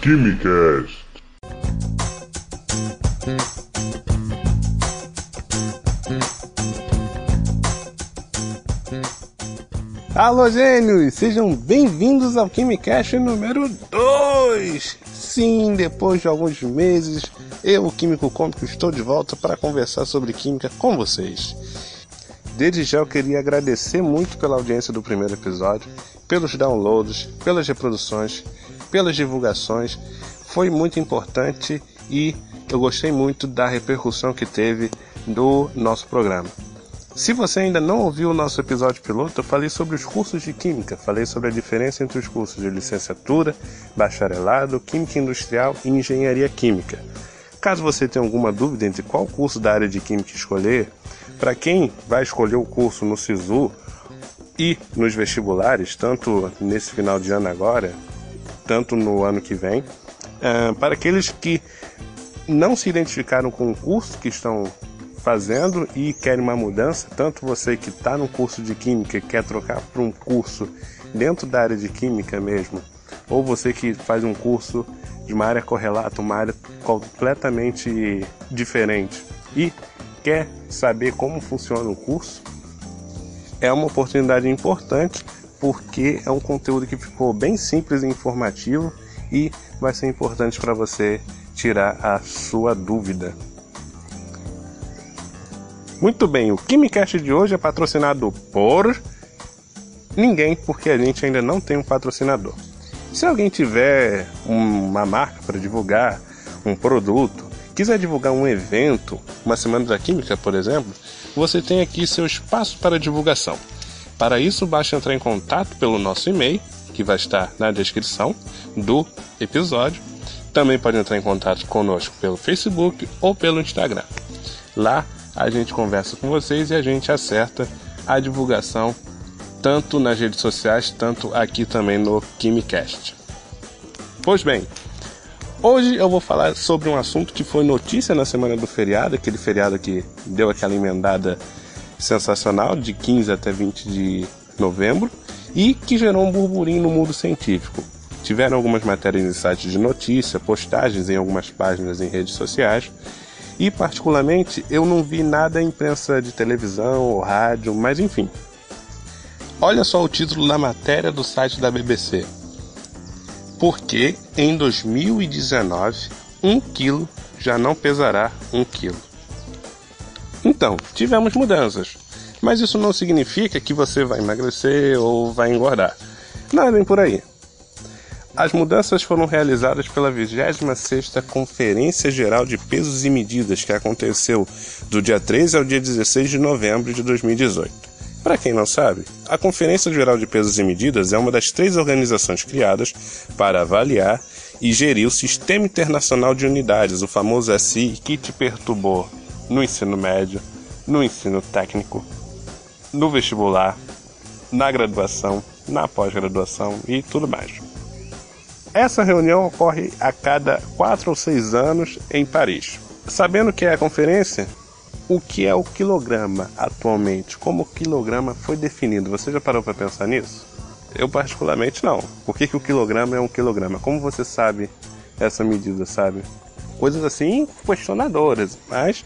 Quimicast. Alô, gênios! Sejam bem-vindos ao Quimicast número 2! Sim, depois de alguns meses, eu, o Químico Cômico, estou de volta para conversar sobre química com vocês. Desde já eu queria agradecer muito pela audiência do primeiro episódio, pelos downloads, pelas reproduções, pelas divulgações. Foi muito importante e eu gostei muito da repercussão que teve do nosso programa. Se você ainda não ouviu o nosso episódio piloto, eu falei sobre os cursos de Química, falei sobre a diferença entre os cursos de licenciatura, bacharelado, Química Industrial e Engenharia Química. Caso você tenha alguma dúvida entre qual curso da área de Química escolher, para quem vai escolher o curso no SISU e nos vestibulares, tanto nesse final de ano agora, tanto no ano que vem, uh, para aqueles que não se identificaram com o curso que estão fazendo e querem uma mudança, tanto você que está no curso de Química e quer trocar para um curso dentro da área de Química mesmo, ou você que faz um curso de uma área correlata, uma área completamente diferente e quer saber como funciona o curso, é uma oportunidade importante porque é um conteúdo que ficou bem simples e informativo e vai ser importante para você tirar a sua dúvida. Muito bem, o KimiCast de hoje é patrocinado por ninguém, porque a gente ainda não tem um patrocinador. Se alguém tiver uma marca para divulgar, um produto, quiser divulgar um evento, uma semana da química, por exemplo, você tem aqui seu espaço para divulgação. Para isso, basta entrar em contato pelo nosso e-mail, que vai estar na descrição do episódio. Também pode entrar em contato conosco pelo Facebook ou pelo Instagram. Lá a gente conversa com vocês e a gente acerta a divulgação tanto nas redes sociais, tanto aqui também no KimiCast. Pois bem, hoje eu vou falar sobre um assunto que foi notícia na semana do feriado, aquele feriado que deu aquela emendada sensacional de 15 até 20 de novembro e que gerou um burburinho no mundo científico. Tiveram algumas matérias em sites de notícia, postagens em algumas páginas em redes sociais e, particularmente, eu não vi nada em imprensa de televisão ou rádio, mas enfim, Olha só o título da matéria do site da BBC. Porque em 2019 um quilo já não pesará um quilo. Então, tivemos mudanças, mas isso não significa que você vai emagrecer ou vai engordar. Não é por aí. As mudanças foram realizadas pela 26ª Conferência Geral de Pesos e Medidas, que aconteceu do dia 13 ao dia 16 de novembro de 2018. Para quem não sabe, a Conferência Geral de Pesos e Medidas é uma das três organizações criadas para avaliar e gerir o Sistema Internacional de Unidades, o famoso SI, que te perturbou no ensino médio, no ensino técnico, no vestibular, na graduação, na pós-graduação e tudo mais. Essa reunião ocorre a cada quatro ou seis anos em Paris. Sabendo que é a conferência, o que é o quilograma atualmente? Como o quilograma foi definido? Você já parou para pensar nisso? Eu particularmente não. Por que, que o quilograma é um quilograma? Como você sabe essa medida, sabe? Coisas assim questionadoras, mas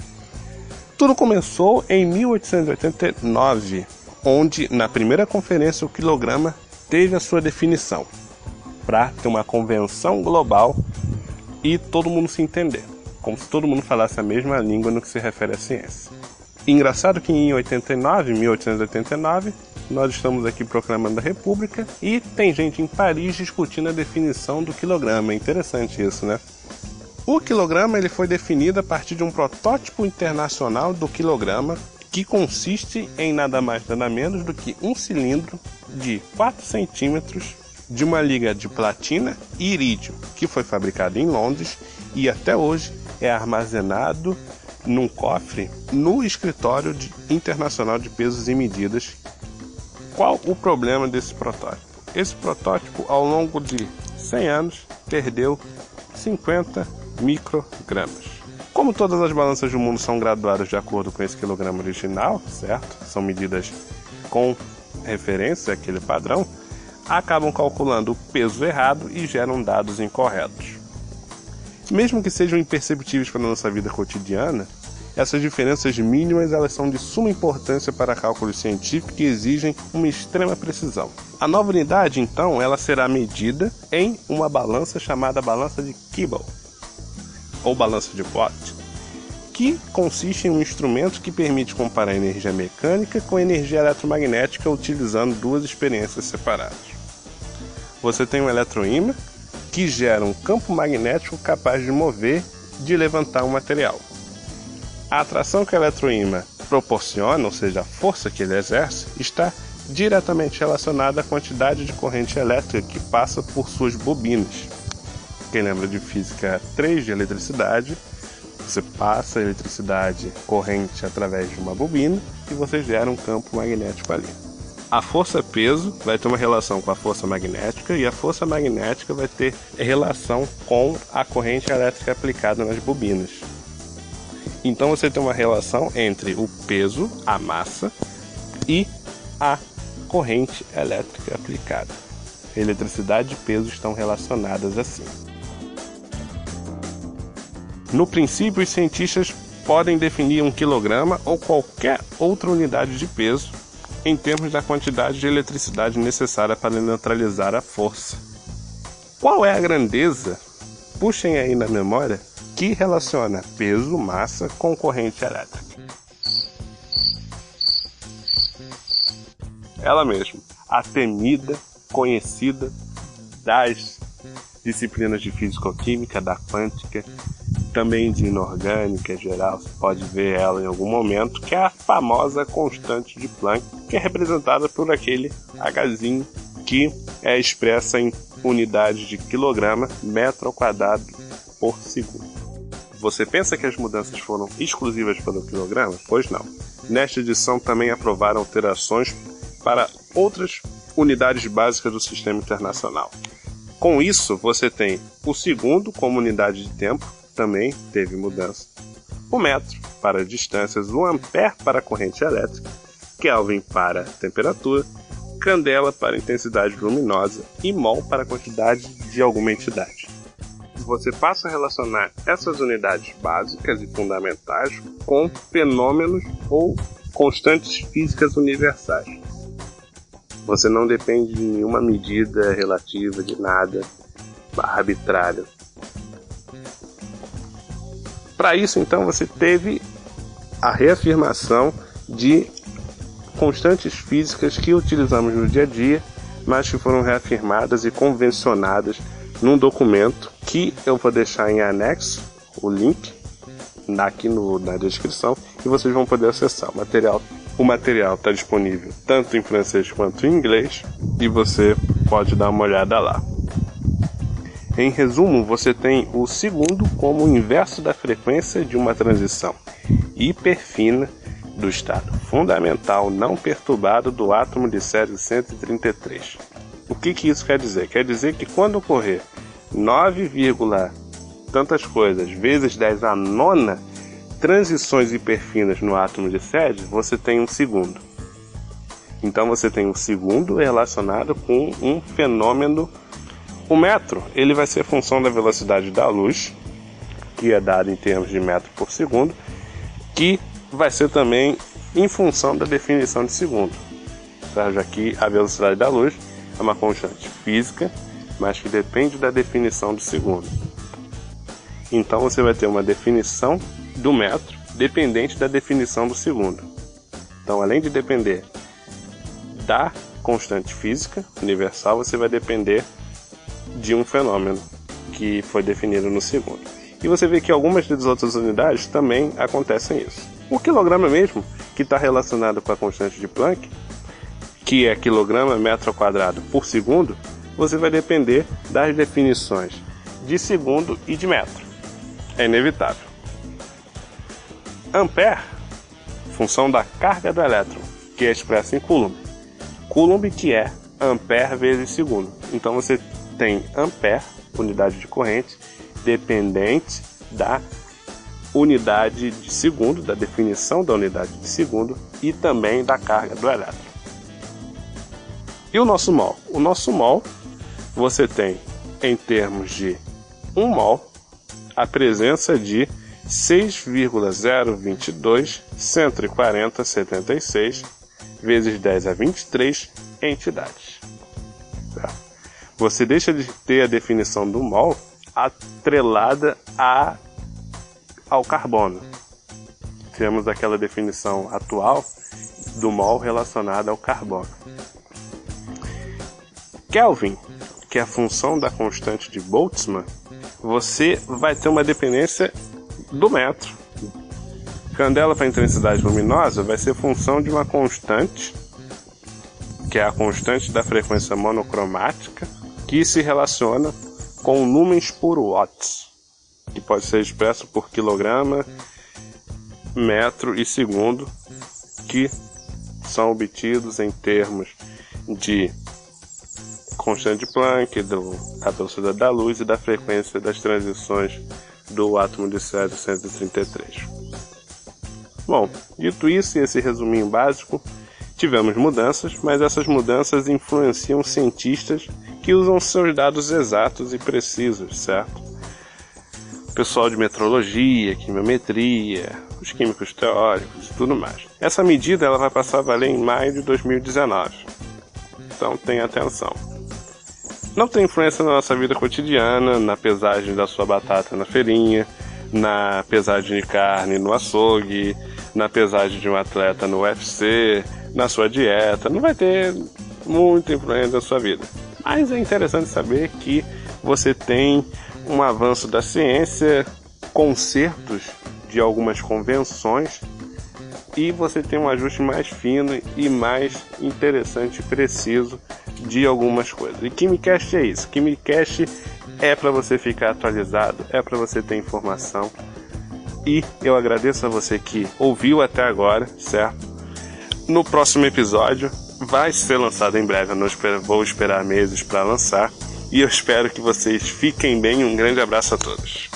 tudo começou em 1889, onde na primeira conferência o quilograma teve a sua definição para ter uma convenção global e todo mundo se entender como se todo mundo falasse a mesma língua no que se refere à ciência. engraçado que em 89, 1889, nós estamos aqui proclamando a República e tem gente em Paris discutindo a definição do quilograma. É interessante isso, né? O quilograma ele foi definido a partir de um protótipo internacional do quilograma que consiste em nada mais nada menos do que um cilindro de 4 centímetros de uma liga de platina e irídio, que foi fabricado em Londres e até hoje é armazenado num cofre no escritório de, internacional de pesos e medidas. Qual o problema desse protótipo? Esse protótipo, ao longo de 100 anos, perdeu 50 microgramas. Como todas as balanças do mundo são graduadas de acordo com esse quilograma original, certo? São medidas com referência àquele padrão, acabam calculando o peso errado e geram dados incorretos. Mesmo que sejam imperceptíveis para a nossa vida cotidiana, essas diferenças mínimas elas são de suma importância para cálculos científicos que exigem uma extrema precisão. A nova unidade, então, ela será medida em uma balança chamada balança de Kibble, ou balança de Watt, que consiste em um instrumento que permite comparar energia mecânica com energia eletromagnética utilizando duas experiências separadas. Você tem um eletroímã que gera um campo magnético capaz de mover, de levantar um material. A atração que o eletroímã proporciona, ou seja, a força que ele exerce, está diretamente relacionada à quantidade de corrente elétrica que passa por suas bobinas. Quem lembra de física 3 de eletricidade, você passa a eletricidade corrente através de uma bobina e você gera um campo magnético ali. A força-peso vai ter uma relação com a força magnética e a força magnética vai ter relação com a corrente elétrica aplicada nas bobinas. Então você tem uma relação entre o peso, a massa e a corrente elétrica aplicada. Eletricidade e peso estão relacionadas assim. No princípio, os cientistas podem definir um quilograma ou qualquer outra unidade de peso em termos da quantidade de eletricidade necessária para neutralizar a força. Qual é a grandeza? Puxem aí na memória que relaciona peso, massa com corrente elétrica. Ela mesma, a temida, conhecida das disciplinas de físico-química, da quântica, também de inorgânica geral, você pode ver ela em algum momento, que é a famosa constante de Planck, que é representada por aquele Hzinho que é expressa em unidades de quilograma metro ao quadrado por segundo. Você pensa que as mudanças foram exclusivas para o quilograma? Pois não. Nesta edição também aprovaram alterações para outras unidades básicas do sistema internacional. Com isso, você tem o segundo como unidade de tempo, também teve mudança. O metro para distâncias, o ampere para corrente elétrica, Kelvin para temperatura, candela para intensidade luminosa e mol para quantidade de alguma entidade você passa a relacionar essas unidades básicas e fundamentais com fenômenos ou constantes físicas universais. Você não depende de nenhuma medida relativa de nada arbitrário. Para isso, então, você teve a reafirmação de constantes físicas que utilizamos no dia a dia, mas que foram reafirmadas e convencionadas num documento que eu vou deixar em anexo o link aqui no, na descrição e vocês vão poder acessar o material. O material está disponível tanto em francês quanto em inglês e você pode dar uma olhada lá. Em resumo, você tem o segundo como o inverso da frequência de uma transição hiperfina do estado fundamental não perturbado do átomo de série 133. O que, que isso quer dizer? Quer dizer que quando ocorrer 9, tantas coisas vezes 10 a nona transições hiperfinas no átomo de sede, você tem um segundo. Então você tem um segundo relacionado com um fenômeno. O metro ele vai ser função da velocidade da luz, que é dada em termos de metro por segundo, que vai ser também em função da definição de segundo. Já que a velocidade da luz é uma constante física mas que depende da definição do segundo. Então você vai ter uma definição do metro dependente da definição do segundo. Então, além de depender da constante física universal, você vai depender de um fenômeno que foi definido no segundo. E você vê que algumas das outras unidades também acontecem isso. O quilograma mesmo, que está relacionado com a constante de Planck, que é quilograma metro quadrado por segundo, você vai depender das definições de segundo e de metro. É inevitável. Ampere, função da carga do elétron, que é expressa em Coulomb. Coulomb que é ampere vezes segundo. Então você tem ampere, unidade de corrente, dependente da unidade de segundo, da definição da unidade de segundo e também da carga do elétron. E o nosso mol? O nosso mol você tem em termos de 1 mol a presença de 6,022 140 76 vezes 10 a 23 entidades. Tá? Você deixa de ter a definição do mol atrelada a, ao carbono. Temos aquela definição atual do mol relacionada ao carbono. Kelvin, que é a função da constante de Boltzmann, você vai ter uma dependência do metro. Candela para intensidade luminosa vai ser função de uma constante, que é a constante da frequência monocromática, que se relaciona com lumens por watts, que pode ser expresso por quilograma, metro e segundo, que são obtidos em termos de constante de Planck, do, da velocidade da luz e da frequência das transições do átomo de césio 133. Bom, dito isso e esse resuminho básico, tivemos mudanças, mas essas mudanças influenciam cientistas que usam seus dados exatos e precisos, certo? Pessoal de metrologia, quimiometria, os químicos teóricos e tudo mais. Essa medida ela vai passar a valer em maio de 2019. Então tenha atenção. Não tem influência na nossa vida cotidiana, na pesagem da sua batata na feirinha, na pesagem de carne no açougue, na pesagem de um atleta no UFC, na sua dieta. Não vai ter muita influência na sua vida. Mas é interessante saber que você tem um avanço da ciência, consertos de algumas convenções e você tem um ajuste mais fino e mais interessante e preciso de algumas coisas. E KimiCast é isso. KimiCast é para você ficar atualizado, é para você ter informação. E eu agradeço a você que ouviu até agora, certo? No próximo episódio vai ser lançado em breve. Eu não espero, vou esperar meses para lançar. E eu espero que vocês fiquem bem. Um grande abraço a todos.